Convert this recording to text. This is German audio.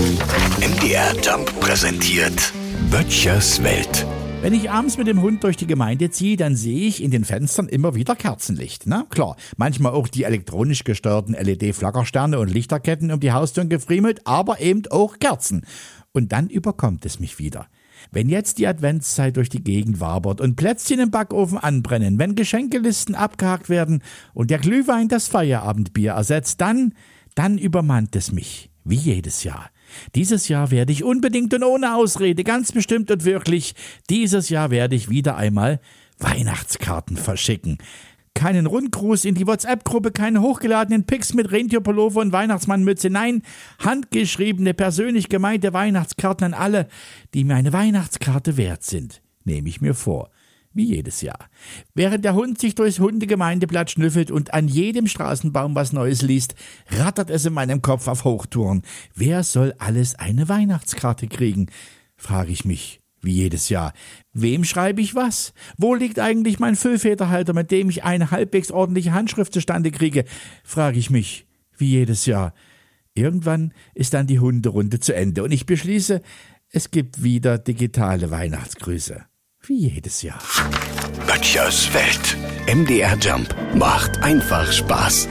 MDR Jump präsentiert Böttchers Welt. Wenn ich abends mit dem Hund durch die Gemeinde ziehe, dann sehe ich in den Fenstern immer wieder Kerzenlicht. Na klar, manchmal auch die elektronisch gesteuerten LED-Flackersterne und Lichterketten um die Haustüren gefriemelt, aber eben auch Kerzen. Und dann überkommt es mich wieder. Wenn jetzt die Adventszeit durch die Gegend wabert und Plätzchen im Backofen anbrennen, wenn Geschenkelisten abgehakt werden und der Glühwein das Feierabendbier ersetzt, dann, dann übermannt es mich, wie jedes Jahr. Dieses Jahr werde ich unbedingt und ohne Ausrede, ganz bestimmt und wirklich, dieses Jahr werde ich wieder einmal Weihnachtskarten verschicken. Keinen Rundgruß in die WhatsApp-Gruppe, keine hochgeladenen Pics mit Rentierpullover und Weihnachtsmannmütze. Nein, handgeschriebene, persönlich gemeinte Weihnachtskarten an alle, die mir eine Weihnachtskarte wert sind. Nehme ich mir vor wie jedes Jahr. Während der Hund sich durchs Hundegemeindeblatt schnüffelt und an jedem Straßenbaum was Neues liest, rattert es in meinem Kopf auf Hochtouren. Wer soll alles eine Weihnachtskarte kriegen? frage ich mich, wie jedes Jahr. Wem schreibe ich was? Wo liegt eigentlich mein Füllfederhalter, mit dem ich eine halbwegs ordentliche Handschrift zustande kriege? frage ich mich, wie jedes Jahr. Irgendwann ist dann die Hunderunde zu Ende und ich beschließe, es gibt wieder digitale Weihnachtsgrüße. Wie jedes Jahr. Böttchers Welt. MDR Jump macht einfach Spaß.